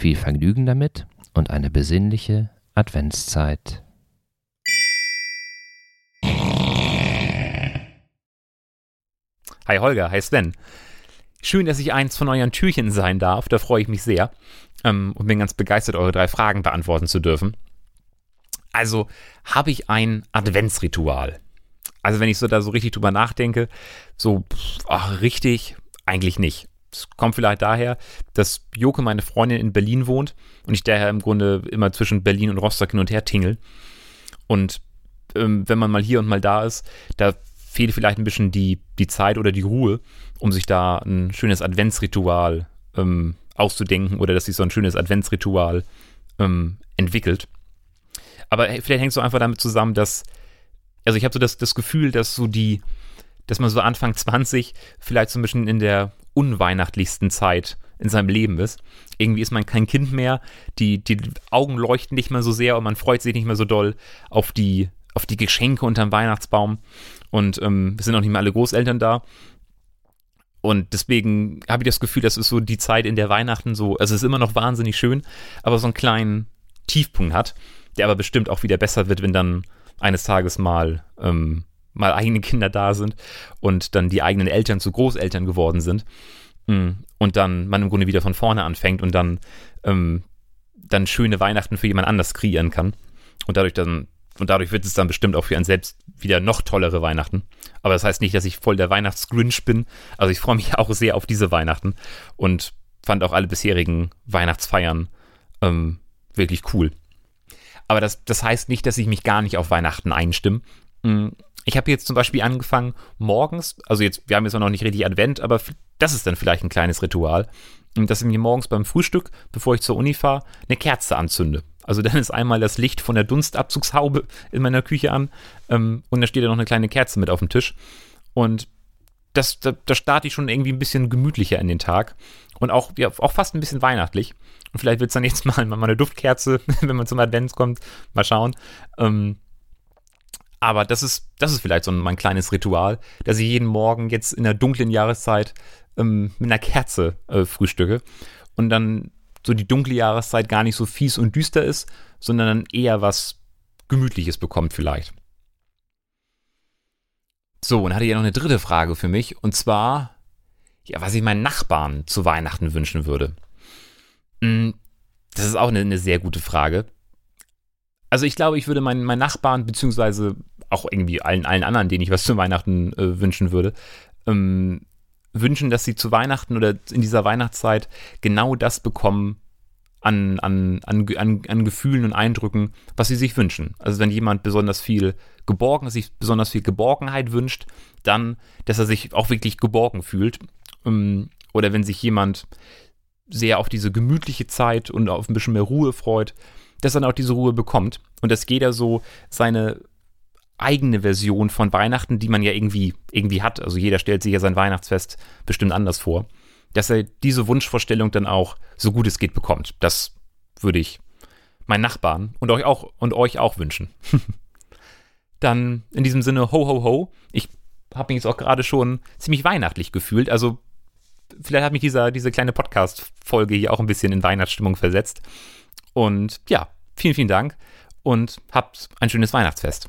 Viel Vergnügen damit und eine besinnliche Adventszeit. Hi Holger, hi Sven. Schön, dass ich eins von euren Türchen sein darf, da freue ich mich sehr ähm, und bin ganz begeistert, eure drei Fragen beantworten zu dürfen. Also habe ich ein Adventsritual. Also wenn ich so da so richtig drüber nachdenke, so ach, richtig eigentlich nicht. Es kommt vielleicht daher, dass Joke, meine Freundin, in Berlin wohnt und ich daher im Grunde immer zwischen Berlin und Rostock hin und her tingel. Und ähm, wenn man mal hier und mal da ist, da fehlt vielleicht ein bisschen die, die Zeit oder die Ruhe, um sich da ein schönes Adventsritual ähm, auszudenken oder dass sich so ein schönes Adventsritual ähm, entwickelt. Aber vielleicht hängt es so einfach damit zusammen, dass, also ich habe so das, das Gefühl, dass so die, dass man so Anfang 20 vielleicht so ein bisschen in der unweihnachtlichsten Zeit in seinem Leben ist. Irgendwie ist man kein Kind mehr, die, die Augen leuchten nicht mehr so sehr und man freut sich nicht mehr so doll auf die, auf die Geschenke unterm Weihnachtsbaum. Und ähm, es sind auch nicht mehr alle Großeltern da. Und deswegen habe ich das Gefühl, das ist so die Zeit, in der Weihnachten so, also es ist immer noch wahnsinnig schön, aber so einen kleinen Tiefpunkt hat, der aber bestimmt auch wieder besser wird, wenn dann eines Tages mal, ähm, mal eigene Kinder da sind und dann die eigenen Eltern zu Großeltern geworden sind. Mm, und dann man im Grunde wieder von vorne anfängt und dann, ähm, dann schöne Weihnachten für jemand anders kreieren kann. Und dadurch dann und dadurch wird es dann bestimmt auch für einen selbst wieder noch tollere Weihnachten. Aber das heißt nicht, dass ich voll der Weihnachtsgrinch bin. Also ich freue mich auch sehr auf diese Weihnachten und fand auch alle bisherigen Weihnachtsfeiern ähm, wirklich cool. Aber das, das heißt nicht, dass ich mich gar nicht auf Weihnachten einstimme. Ich habe jetzt zum Beispiel angefangen, morgens, also jetzt, wir haben jetzt noch nicht richtig Advent, aber das ist dann vielleicht ein kleines Ritual, dass ich mir morgens beim Frühstück, bevor ich zur Uni fahre, eine Kerze anzünde. Also dann ist einmal das Licht von der Dunstabzugshaube in meiner Küche an ähm, und da steht ja noch eine kleine Kerze mit auf dem Tisch. Und das, da, da starte ich schon irgendwie ein bisschen gemütlicher in den Tag und auch, ja, auch fast ein bisschen weihnachtlich. Und vielleicht wird es dann jetzt mal, mal eine Duftkerze, wenn man zum Advents kommt. Mal schauen. Ähm, aber das ist, das ist vielleicht so mein kleines Ritual, dass ich jeden Morgen jetzt in der dunklen Jahreszeit ähm, mit einer Kerze äh, frühstücke und dann so die dunkle Jahreszeit gar nicht so fies und düster ist, sondern dann eher was Gemütliches bekommt vielleicht. So, und hatte ja noch eine dritte Frage für mich, und zwar, ja, was ich meinen Nachbarn zu Weihnachten wünschen würde. Hm, das ist auch eine, eine sehr gute Frage. Also ich glaube, ich würde meinen, meinen Nachbarn, beziehungsweise auch irgendwie allen, allen anderen, denen ich was zu Weihnachten äh, wünschen würde, ähm, wünschen, dass sie zu Weihnachten oder in dieser Weihnachtszeit genau das bekommen an, an, an, an, an Gefühlen und Eindrücken, was sie sich wünschen. Also wenn jemand besonders viel geborgen, sich besonders viel Geborgenheit wünscht, dann, dass er sich auch wirklich geborgen fühlt. Ähm, oder wenn sich jemand sehr auf diese gemütliche Zeit und auf ein bisschen mehr Ruhe freut, dass er dann auch diese Ruhe bekommt und dass jeder so seine eigene Version von Weihnachten, die man ja irgendwie, irgendwie hat. Also jeder stellt sich ja sein Weihnachtsfest bestimmt anders vor. Dass er diese Wunschvorstellung dann auch so gut es geht bekommt. Das würde ich meinen Nachbarn und euch auch, und euch auch wünschen. dann in diesem Sinne, ho, ho, ho. Ich habe mich jetzt auch gerade schon ziemlich weihnachtlich gefühlt. Also vielleicht hat mich dieser, diese kleine Podcast-Folge hier auch ein bisschen in Weihnachtsstimmung versetzt. Und ja, vielen, vielen Dank und habt ein schönes Weihnachtsfest.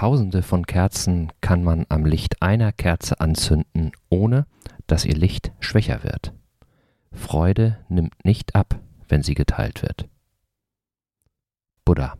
Tausende von Kerzen kann man am Licht einer Kerze anzünden, ohne dass ihr Licht schwächer wird. Freude nimmt nicht ab, wenn sie geteilt wird. Buddha